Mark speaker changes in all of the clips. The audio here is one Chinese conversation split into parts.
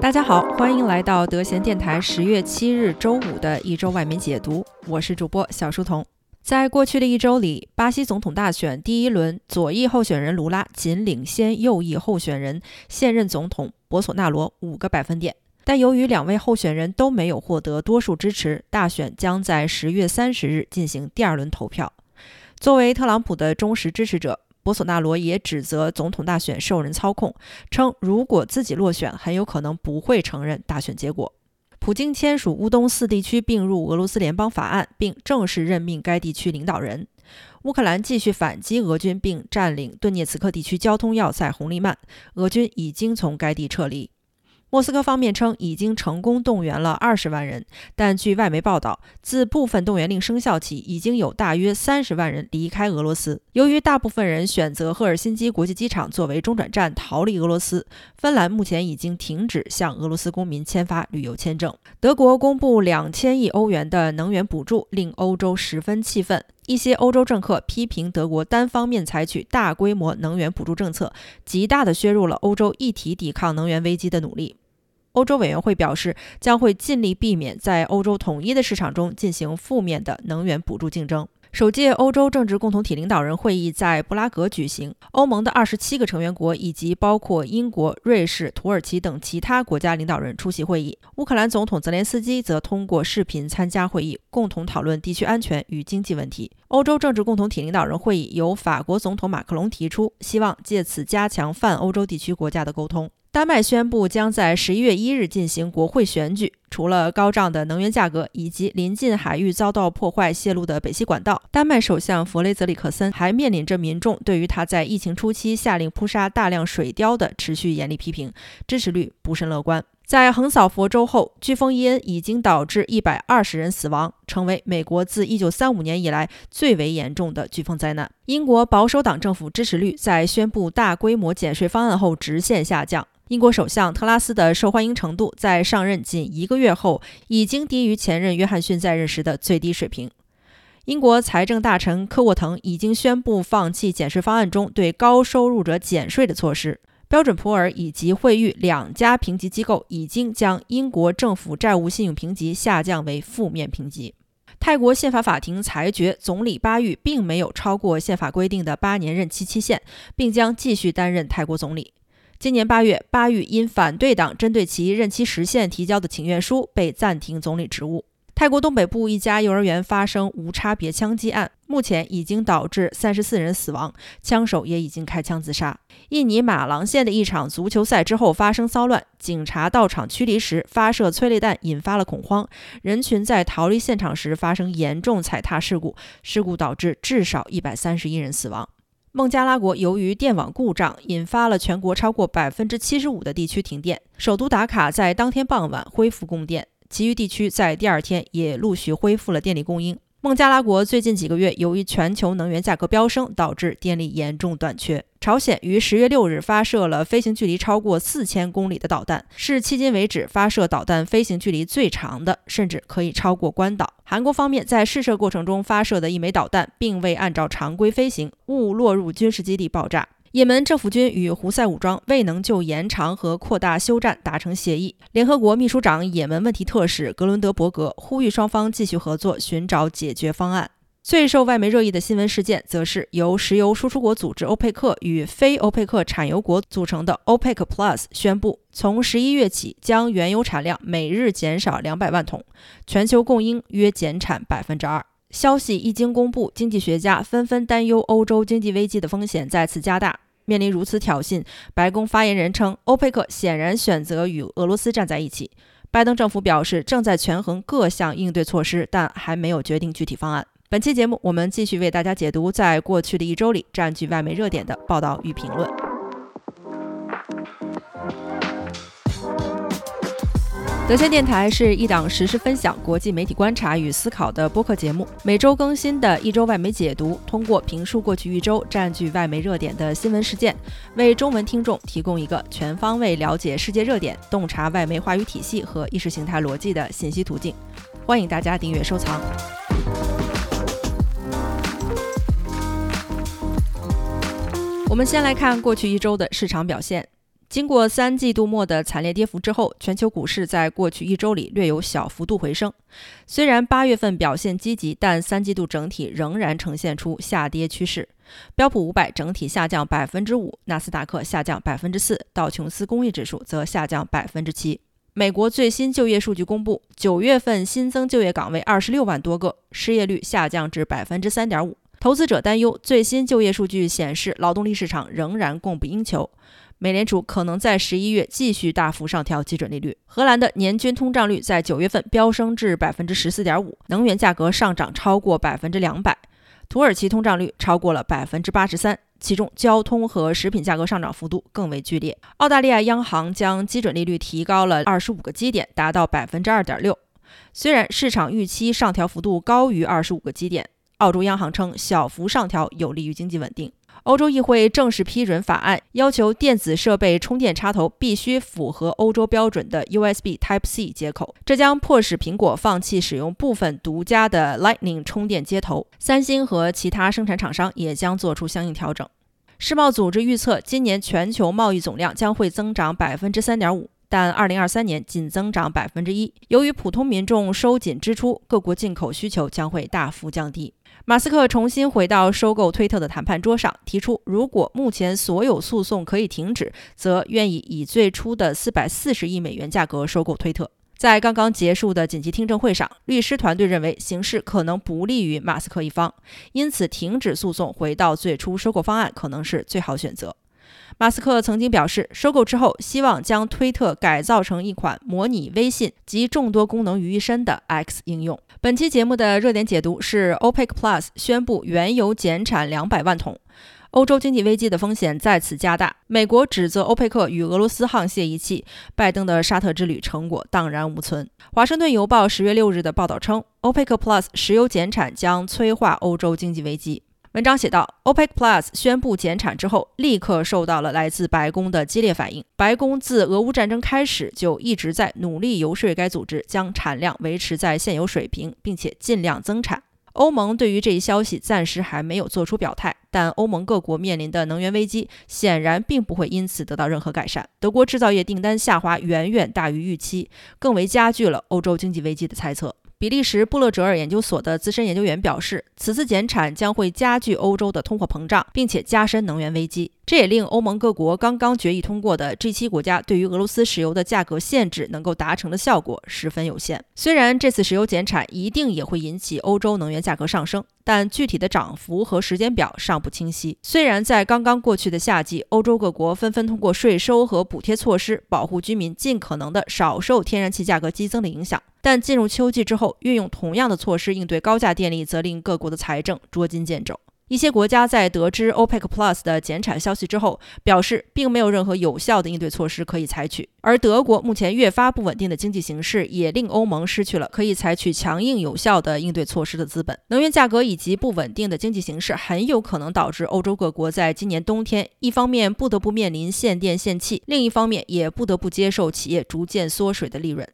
Speaker 1: 大家好，欢迎来到德贤电台十月七日周五的一周外媒解读，我是主播小书童。在过去的一周里，巴西总统大选第一轮，左翼候选人卢拉仅领先右翼候选人现任总统博索纳罗五个百分点。但由于两位候选人都没有获得多数支持，大选将在十月三十日进行第二轮投票。作为特朗普的忠实支持者，博索纳罗也指责总统大选受人操控，称如果自己落选，很有可能不会承认大选结果。普京签署乌东四地区并入俄罗斯联邦法案，并正式任命该地区领导人。乌克兰继续反击俄军，并占领顿涅茨克地区交通要塞红利曼，俄军已经从该地撤离。莫斯科方面称已经成功动员了二十万人，但据外媒报道，自部分动员令生效起，已经有大约三十万人离开俄罗斯。由于大部分人选择赫尔辛基国际机场作为中转站逃离俄罗斯，芬兰目前已经停止向俄罗斯公民签发旅游签证。德国公布两千亿欧元的能源补助，令欧洲十分气愤。一些欧洲政客批评德国单方面采取大规模能源补助政策，极大地削弱了欧洲一体抵抗能源危机的努力。欧洲委员会表示，将会尽力避免在欧洲统一的市场中进行负面的能源补助竞争。首届欧洲政治共同体领导人会议在布拉格举行，欧盟的二十七个成员国以及包括英国、瑞士、土耳其等其他国家领导人出席会议。乌克兰总统泽连斯基则通过视频参加会议，共同讨论地区安全与经济问题。欧洲政治共同体领导人会议由法国总统马克龙提出，希望借此加强泛欧洲地区国家的沟通。丹麦宣布将在十一月一日进行国会选举。除了高涨的能源价格以及临近海域遭到破坏泄露的北溪管道，丹麦首相弗雷泽里克森还面临着民众对于他在疫情初期下令扑杀大量水貂的持续严厉批评，支持率不甚乐观。在横扫佛州后，飓风伊恩已经导致一百二十人死亡，成为美国自一九三五年以来最为严重的飓风灾难。英国保守党政府支持率在宣布大规模减税方案后直线下降。英国首相特拉斯的受欢迎程度在上任仅一个月后，已经低于前任约翰逊在任时的最低水平。英国财政大臣科沃腾已经宣布放弃减税方案中对高收入者减税的措施。标准普尔以及惠誉两家评级机构已经将英国政府债务信用评级下降为负面评级。泰国宪法法庭裁决，总理巴育并没有超过宪法规定的八年任期期限，并将继续担任泰国总理。今年八月，巴育因反对党针对其任期时限提交的请愿书，被暂停总理职务。泰国东北部一家幼儿园发生无差别枪击案，目前已经导致三十四人死亡，枪手也已经开枪自杀。印尼马郎县的一场足球赛之后发生骚乱，警察到场驱离时发射催泪弹，引发了恐慌，人群在逃离现场时发生严重踩踏事故，事故导致至少一百三十一人死亡。孟加拉国由于电网故障，引发了全国超过百分之七十五的地区停电。首都达卡在当天傍晚恢复供电，其余地区在第二天也陆续恢复了电力供应。孟加拉国最近几个月由于全球能源价格飙升，导致电力严重短缺。朝鲜于十月六日发射了飞行距离超过四千公里的导弹，是迄今为止发射导弹飞行距离最长的，甚至可以超过关岛。韩国方面在试射过程中发射的一枚导弹，并未按照常规飞行，误落入军事基地爆炸。也门政府军与胡塞武装未能就延长和扩大休战达成协议。联合国秘书长也门问题特使格伦德伯格呼吁双方继续合作，寻找解决方案。最受外媒热议的新闻事件，则是由石油输出国组织欧佩克与非欧佩克产油国组成的 OPEC Plus 宣布，从十一月起将原油产量每日减少两百万桶，全球供应约减产百分之二。消息一经公布，经济学家纷纷担忧欧洲经济危机的风险再次加大。面临如此挑衅，白宫发言人称，欧佩克显然选择与俄罗斯站在一起。拜登政府表示正在权衡各项应对措施，但还没有决定具体方案。本期节目，我们继续为大家解读在过去的一周里占据外媒热点的报道与评论。德先电台是一档实时分享国际媒体观察与思考的播客节目，每周更新的一周外媒解读，通过评述过去一周占据外媒热点的新闻事件，为中文听众提供一个全方位了解世界热点、洞察外媒话语体系和意识形态逻辑的信息途径。欢迎大家订阅收藏。我们先来看过去一周的市场表现。经过三季度末的惨烈跌幅之后，全球股市在过去一周里略有小幅度回升。虽然八月份表现积极，但三季度整体仍然呈现出下跌趋势。标普五百整体下降百分之五，纳斯达克下降百分之四，道琼斯工业指数则下降百分之七。美国最新就业数据公布，九月份新增就业岗位二十六万多个，失业率下降至百分之三点五。投资者担忧，最新就业数据显示劳动力市场仍然供不应求。美联储可能在十一月继续大幅上调基准利率。荷兰的年均通胀率在九月份飙升至百分之十四点五，能源价格上涨超过百分之两百。土耳其通胀率超过了百分之八十三，其中交通和食品价格上涨幅度更为剧烈。澳大利亚央行将基准利率提高了二十五个基点，达到百分之二点六。虽然市场预期上调幅度高于二十五个基点，澳洲央行称小幅上调有利于经济稳定。欧洲议会正式批准法案，要求电子设备充电插头必须符合欧洲标准的 USB Type-C 接口，这将迫使苹果放弃使用部分独家的 Lightning 充电接头。三星和其他生产厂商也将做出相应调整。世贸组织预测，今年全球贸易总量将会增长百分之三点五，但二零二三年仅增长百分之一。由于普通民众收紧支出，各国进口需求将会大幅降低。马斯克重新回到收购推特的谈判桌上，提出如果目前所有诉讼可以停止，则愿意以最初的四百四十亿美元价格收购推特。在刚刚结束的紧急听证会上，律师团队认为形势可能不利于马斯克一方，因此停止诉讼，回到最初收购方案可能是最好选择。马斯克曾经表示，收购之后希望将推特改造成一款模拟微信及众多功能于一身的 X 应用。本期节目的热点解读是：OPEC Plus 宣布原油减产两百万桶，欧洲经济危机的风险再次加大。美国指责欧佩克与俄罗斯沆瀣一气，拜登的沙特之旅成果荡然无存。华盛顿邮报十月六日的报道称，OPEC Plus 石油减产将催化欧洲经济危机。文章写道：OPEC Plus 宣布减产之后，立刻受到了来自白宫的激烈反应。白宫自俄乌战争开始就一直在努力游说该组织将产量维持在现有水平，并且尽量增产。欧盟对于这一消息暂时还没有做出表态，但欧盟各国面临的能源危机显然并不会因此得到任何改善。德国制造业订单下滑远远大于预期，更为加剧了欧洲经济危机的猜测。比利时布勒哲尔研究所的资深研究员表示，此次减产将会加剧欧洲的通货膨胀，并且加深能源危机。这也令欧盟各国刚刚决议通过的 G7 国家对于俄罗斯石油的价格限制能够达成的效果十分有限。虽然这次石油减产一定也会引起欧洲能源价格上升，但具体的涨幅和时间表尚不清晰。虽然在刚刚过去的夏季，欧洲各国纷纷通过税收和补贴措施保护居民，尽可能的少受天然气价格激增的影响。但进入秋季之后，运用同样的措施应对高价电力，则令各国的财政捉襟见肘。一些国家在得知 OPEC Plus 的减产消息之后，表示并没有任何有效的应对措施可以采取。而德国目前越发不稳定的经济形势，也令欧盟失去了可以采取强硬有效的应对措施的资本。能源价格以及不稳定的经济形势，很有可能导致欧洲各国在今年冬天，一方面不得不面临限电限气，另一方面也不得不接受企业逐渐缩水的利润。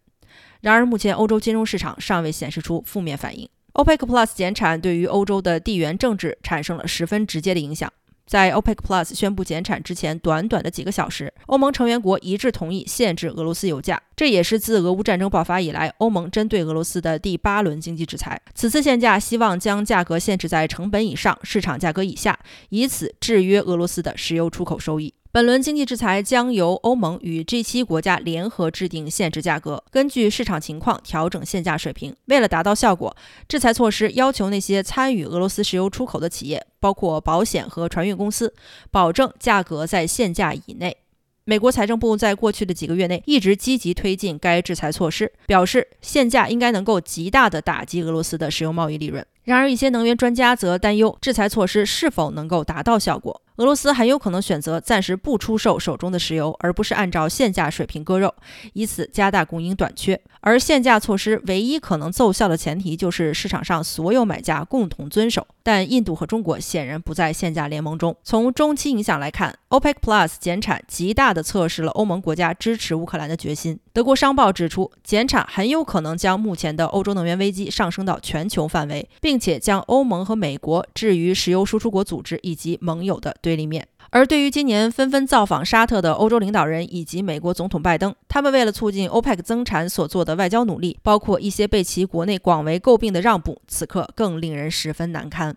Speaker 1: 然而，目前欧洲金融市场尚未显示出负面反应。OPEC Plus 减产对于欧洲的地缘政治产生了十分直接的影响。在 OPEC Plus 宣布减产之前，短短的几个小时，欧盟成员国一致同意限制俄罗斯油价，这也是自俄乌战争爆发以来，欧盟针对俄罗斯的第八轮经济制裁。此次限价希望将价格限制在成本以上、市场价格以下，以此制约俄罗斯的石油出口收益。本轮经济制裁将由欧盟与 G7 国家联合制定限制价格，根据市场情况调整限价水平。为了达到效果，制裁措施要求那些参与俄罗斯石油出口的企业，包括保险和船运公司，保证价格在限价以内。美国财政部在过去的几个月内一直积极推进该制裁措施，表示限价应该能够极大地打击俄罗斯的石油贸易利润。然而，一些能源专家则担忧制裁措施是否能够达到效果。俄罗斯很有可能选择暂时不出售手中的石油，而不是按照限价水平割肉，以此加大供应短缺。而限价措施唯一可能奏效的前提就是市场上所有买家共同遵守。但印度和中国显然不在限价联盟中。从中期影响来看，OPEC Plus 减产极大地测试了欧盟国家支持乌克兰的决心。德国商报指出，减产很有可能将目前的欧洲能源危机上升到全球范围，并且将欧盟和美国置于石油输出国组织以及盟友的对立面。而对于今年纷纷造访沙特的欧洲领导人以及美国总统拜登，他们为了促进 OPEC 增产所做的外交努力，包括一些被其国内广为诟病的让步，此刻更令人十分难堪。《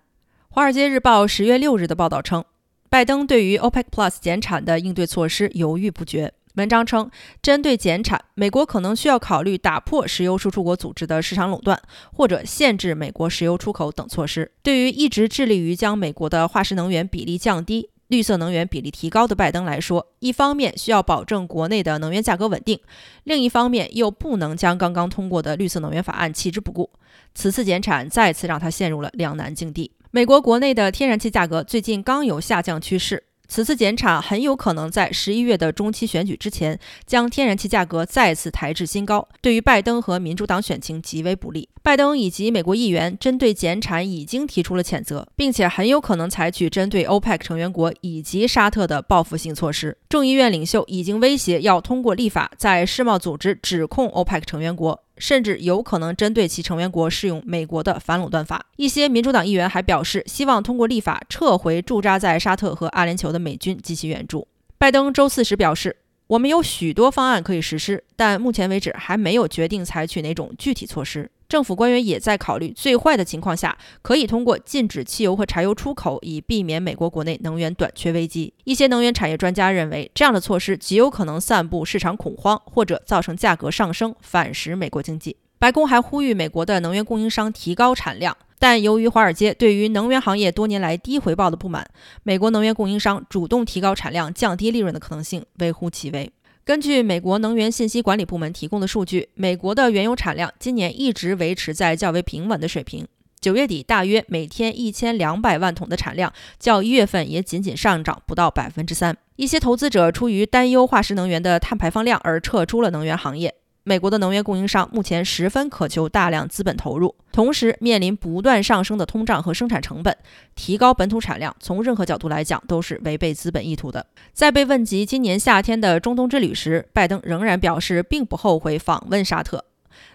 Speaker 1: 华尔街日报》十月六日的报道称，拜登对于 OPEC Plus 减产的应对措施犹豫不决。文章称，针对减产，美国可能需要考虑打破石油输出国组织的市场垄断，或者限制美国石油出口等措施。对于一直致力于将美国的化石能源比例降低、绿色能源比例提高的拜登来说，一方面需要保证国内的能源价格稳定，另一方面又不能将刚刚通过的绿色能源法案弃之不顾。此次减产再次让他陷入了两难境地。美国国内的天然气价格最近刚有下降趋势。此次减产很有可能在十一月的中期选举之前，将天然气价格再次抬至新高，对于拜登和民主党选情极为不利。拜登以及美国议员针对减产已经提出了谴责，并且很有可能采取针对欧佩克成员国以及沙特的报复性措施。众议院领袖已经威胁要通过立法，在世贸组织指控欧佩克成员国。甚至有可能针对其成员国适用美国的反垄断法。一些民主党议员还表示，希望通过立法撤回驻扎在沙特和阿联酋的美军及其援助。拜登周四时表示。我们有许多方案可以实施，但目前为止还没有决定采取哪种具体措施。政府官员也在考虑，最坏的情况下可以通过禁止汽油和柴油出口，以避免美国国内能源短缺危机。一些能源产业专家认为，这样的措施极有可能散布市场恐慌，或者造成价格上升，反噬美国经济。白宫还呼吁美国的能源供应商提高产量。但由于华尔街对于能源行业多年来低回报的不满，美国能源供应商主动提高产量、降低利润的可能性微乎其微。根据美国能源信息管理部门提供的数据，美国的原油产量今年一直维持在较为平稳的水平。九月底大约每天一千两百万桶的产量，较一月份也仅仅上涨不到百分之三。一些投资者出于担忧化石能源的碳排放量而撤出了能源行业。美国的能源供应商目前十分渴求大量资本投入，同时面临不断上升的通胀和生产成本，提高本土产量从任何角度来讲都是违背资本意图的。在被问及今年夏天的中东之旅时，拜登仍然表示并不后悔访问沙特。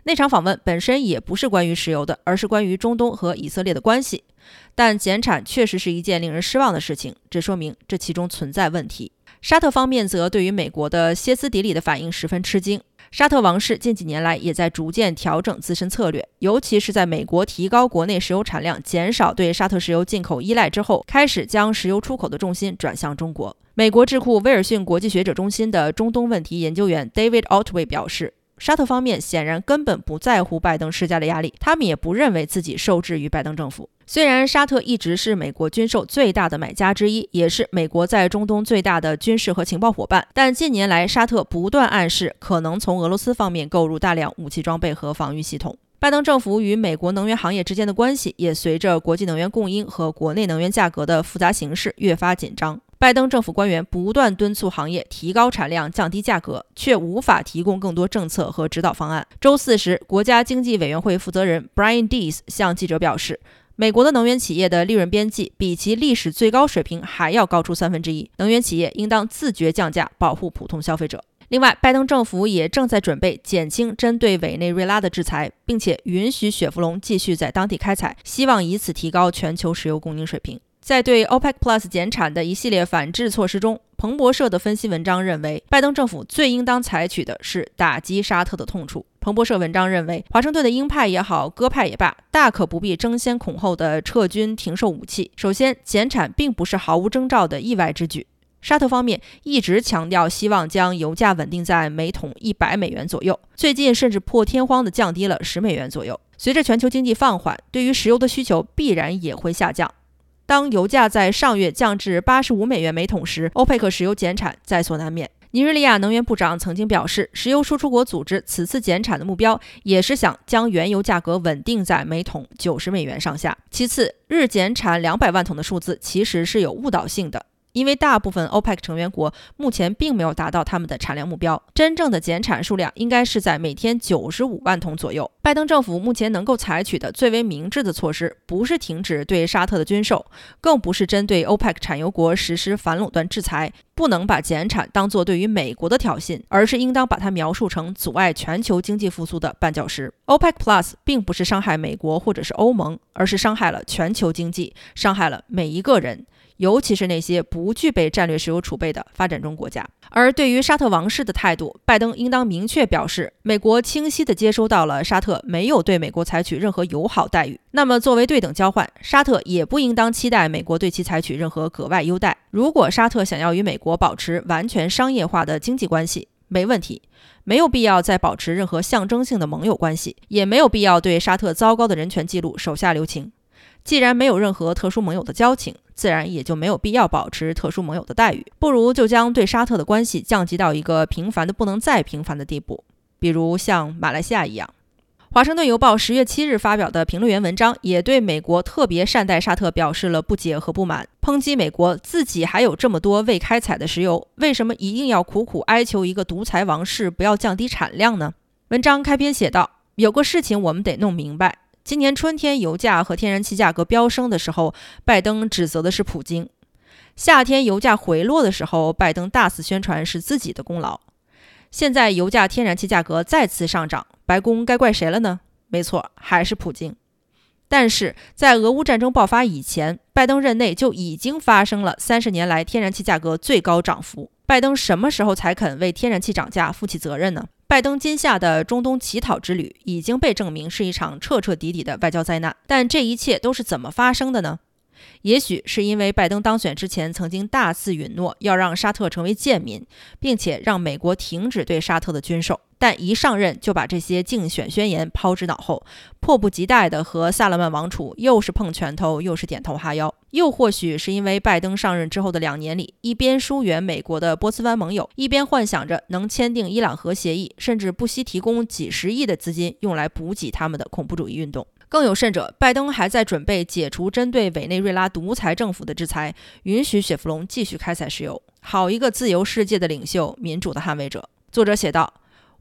Speaker 1: 那场访问本身也不是关于石油的，而是关于中东和以色列的关系。但减产确实是一件令人失望的事情，这说明这其中存在问题。沙特方面则对于美国的歇斯底里的反应十分吃惊。沙特王室近几年来也在逐渐调整自身策略，尤其是在美国提高国内石油产量、减少对沙特石油进口依赖之后，开始将石油出口的重心转向中国。美国智库威尔逊国际学者中心的中东问题研究员 David Altway 表示。沙特方面显然根本不在乎拜登施加的压力，他们也不认为自己受制于拜登政府。虽然沙特一直是美国军售最大的买家之一，也是美国在中东最大的军事和情报伙伴，但近年来沙特不断暗示可能从俄罗斯方面购入大量武器装备和防御系统。拜登政府与美国能源行业之间的关系也随着国际能源供应和国内能源价格的复杂形势越发紧张。拜登政府官员不断敦促行业提高产量、降低价格，却无法提供更多政策和指导方案。周四时，国家经济委员会负责人 Brian Dees 向记者表示，美国的能源企业的利润边际比其历史最高水平还要高出三分之一。能源企业应当自觉降价，保护普通消费者。另外，拜登政府也正在准备减轻针对委内瑞拉的制裁，并且允许雪佛龙继续在当地开采，希望以此提高全球石油供应水平。在对 OPEC Plus 减产的一系列反制措施中，彭博社的分析文章认为，拜登政府最应当采取的是打击沙特的痛处。彭博社文章认为，华盛顿的鹰派也好，鸽派也罢，大可不必争先恐后的撤军停售武器。首先，减产并不是毫无征兆的意外之举。沙特方面一直强调希望将油价稳定在每桶一百美元左右，最近甚至破天荒地降低了十美元左右。随着全球经济放缓，对于石油的需求必然也会下降。当油价在上月降至八十五美元每桶时，欧佩克石油减产在所难免。尼日利亚能源部长曾经表示，石油输出国组织此次减产的目标也是想将原油价格稳定在每桶九十美元上下。其次，日减产两百万桶的数字其实是有误导性的。因为大部分 OPEC 成员国目前并没有达到他们的产量目标，真正的减产数量应该是在每天九十五万桶左右。拜登政府目前能够采取的最为明智的措施，不是停止对沙特的军售，更不是针对 OPEC 产油国实施反垄断制裁，不能把减产当作对于美国的挑衅，而是应当把它描述成阻碍全球经济复苏的绊脚石。OPEC Plus 并不是伤害美国或者是欧盟，而是伤害了全球经济，伤害了每一个人。尤其是那些不具备战略石油储备的发展中国家。而对于沙特王室的态度，拜登应当明确表示，美国清晰地接收到了沙特没有对美国采取任何友好待遇。那么，作为对等交换，沙特也不应当期待美国对其采取任何格外优待。如果沙特想要与美国保持完全商业化的经济关系，没问题，没有必要再保持任何象征性的盟友关系，也没有必要对沙特糟糕的人权记录手下留情。既然没有任何特殊盟友的交情，自然也就没有必要保持特殊盟友的待遇。不如就将对沙特的关系降级到一个平凡的不能再平凡的地步，比如像马来西亚一样。华盛顿邮报十月七日发表的评论员文章也对美国特别善待沙特表示了不解和不满，抨击美国自己还有这么多未开采的石油，为什么一定要苦苦哀求一个独裁王室不要降低产量呢？文章开篇写道：“有个事情我们得弄明白。”今年春天，油价和天然气价格飙升的时候，拜登指责的是普京；夏天油价回落的时候，拜登大肆宣传是自己的功劳。现在油价、天然气价格再次上涨，白宫该怪谁了呢？没错，还是普京。但是在俄乌战争爆发以前，拜登任内就已经发生了三十年来天然气价格最高涨幅。拜登什么时候才肯为天然气涨价负起责任呢？拜登今夏的中东乞讨之旅已经被证明是一场彻彻底底的外交灾难，但这一切都是怎么发生的呢？也许是因为拜登当选之前曾经大肆允诺要让沙特成为贱民，并且让美国停止对沙特的军售。但一上任就把这些竞选宣言抛之脑后，迫不及待地和萨勒曼王储又是碰拳头又是点头哈腰。又或许是因为拜登上任之后的两年里，一边疏远美国的波斯湾盟友，一边幻想着能签订伊朗核协议，甚至不惜提供几十亿的资金用来补给他们的恐怖主义运动。更有甚者，拜登还在准备解除针对委内瑞拉独裁政府的制裁，允许雪佛龙继续开采石油。好一个自由世界的领袖，民主的捍卫者！作者写道。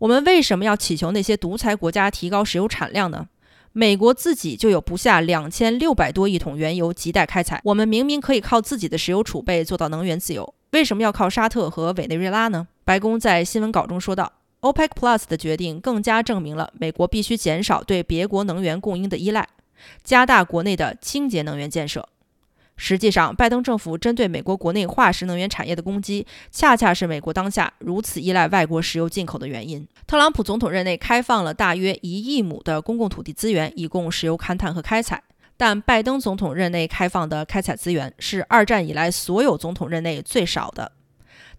Speaker 1: 我们为什么要祈求那些独裁国家提高石油产量呢？美国自己就有不下两千六百多亿桶原油亟待开采。我们明明可以靠自己的石油储备做到能源自由，为什么要靠沙特和委内瑞拉呢？白宫在新闻稿中说道：“OPEC Plus 的决定更加证明了美国必须减少对别国能源供应的依赖，加大国内的清洁能源建设。”实际上，拜登政府针对美国国内化石能源产业的攻击，恰恰是美国当下如此依赖外国石油进口的原因。特朗普总统任内开放了大约一亿亩的公共土地资源，以供石油勘探和开采，但拜登总统任内开放的开采资源是二战以来所有总统任内最少的。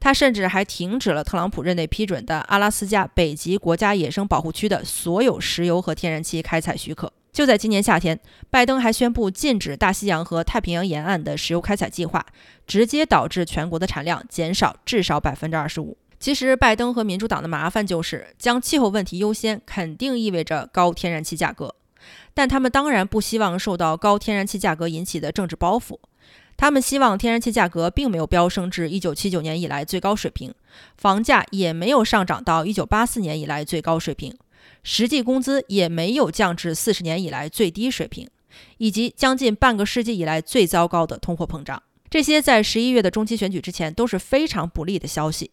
Speaker 1: 他甚至还停止了特朗普任内批准的阿拉斯加北极国家野生保护区的所有石油和天然气开采许可。就在今年夏天，拜登还宣布禁止大西洋和太平洋沿岸的石油开采计划，直接导致全国的产量减少至少百分之二十五。其实，拜登和民主党的麻烦就是将气候问题优先，肯定意味着高天然气价格。但他们当然不希望受到高天然气价格引起的政治包袱，他们希望天然气价格并没有飙升至一九七九年以来最高水平，房价也没有上涨到一九八四年以来最高水平。实际工资也没有降至四十年以来最低水平，以及将近半个世纪以来最糟糕的通货膨胀，这些在十一月的中期选举之前都是非常不利的消息。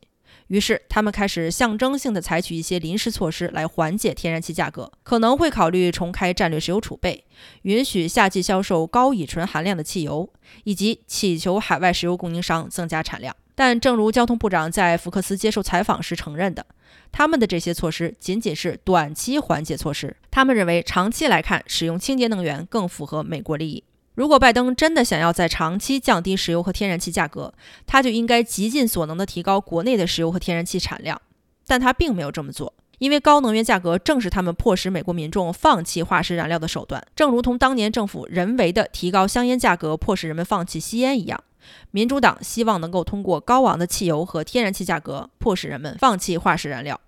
Speaker 1: 于是，他们开始象征性的采取一些临时措施来缓解天然气价格，可能会考虑重开战略石油储备，允许夏季销售高乙醇含量的汽油，以及祈求海外石油供应商增加产量。但正如交通部长在福克斯接受采访时承认的，他们的这些措施仅仅是短期缓解措施。他们认为，长期来看，使用清洁能源更符合美国利益。如果拜登真的想要在长期降低石油和天然气价格，他就应该极尽所能地提高国内的石油和天然气产量。但他并没有这么做，因为高能源价格正是他们迫使美国民众放弃化石燃料的手段，正如同当年政府人为的提高香烟价格，迫使人们放弃吸烟一样。民主党希望能够通过高昂的汽油和天然气价格，迫使人们放弃化石燃料。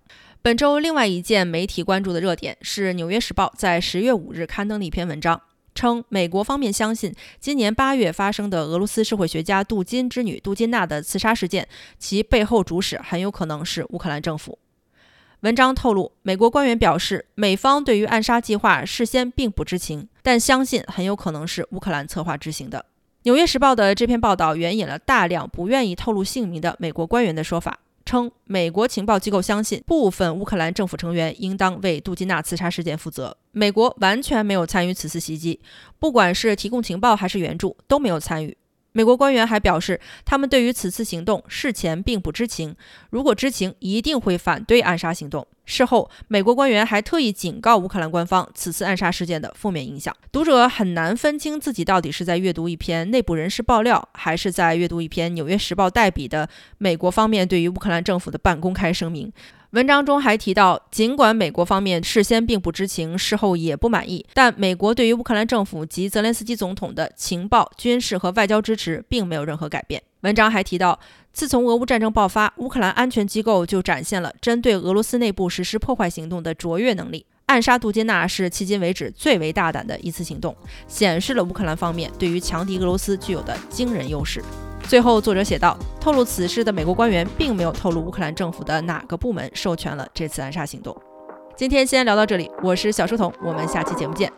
Speaker 1: 本周另外一件媒体关注的热点是《纽约时报》在十月五日刊登的一篇文章，称美国方面相信今年八月发生的俄罗斯社会学家杜金之女杜金娜的刺杀事件，其背后主使很有可能是乌克兰政府。文章透露，美国官员表示，美方对于暗杀计划事先并不知情，但相信很有可能是乌克兰策划执行的。《纽约时报》的这篇报道援引了大量不愿意透露姓名的美国官员的说法，称美国情报机构相信部分乌克兰政府成员应当为杜金娜刺杀事件负责。美国完全没有参与此次袭击，不管是提供情报还是援助都没有参与。美国官员还表示，他们对于此次行动事前并不知情，如果知情，一定会反对暗杀行动。事后，美国官员还特意警告乌克兰官方此次暗杀事件的负面影响。读者很难分清自己到底是在阅读一篇内部人士爆料，还是在阅读一篇《纽约时报》代笔的美国方面对于乌克兰政府的半公开声明。文章中还提到，尽管美国方面事先并不知情，事后也不满意，但美国对于乌克兰政府及泽连斯基总统的情报、军事和外交支持并没有任何改变。文章还提到，自从俄乌战争爆发，乌克兰安全机构就展现了针对俄罗斯内部实施破坏行动的卓越能力。暗杀杜金娜是迄今为止最为大胆的一次行动，显示了乌克兰方面对于强敌俄罗斯具有的惊人优势。最后，作者写道：“透露此事的美国官员并没有透露乌克兰政府的哪个部门授权了这次暗杀行动。”今天先聊到这里，我是小书童，我们下期节目见。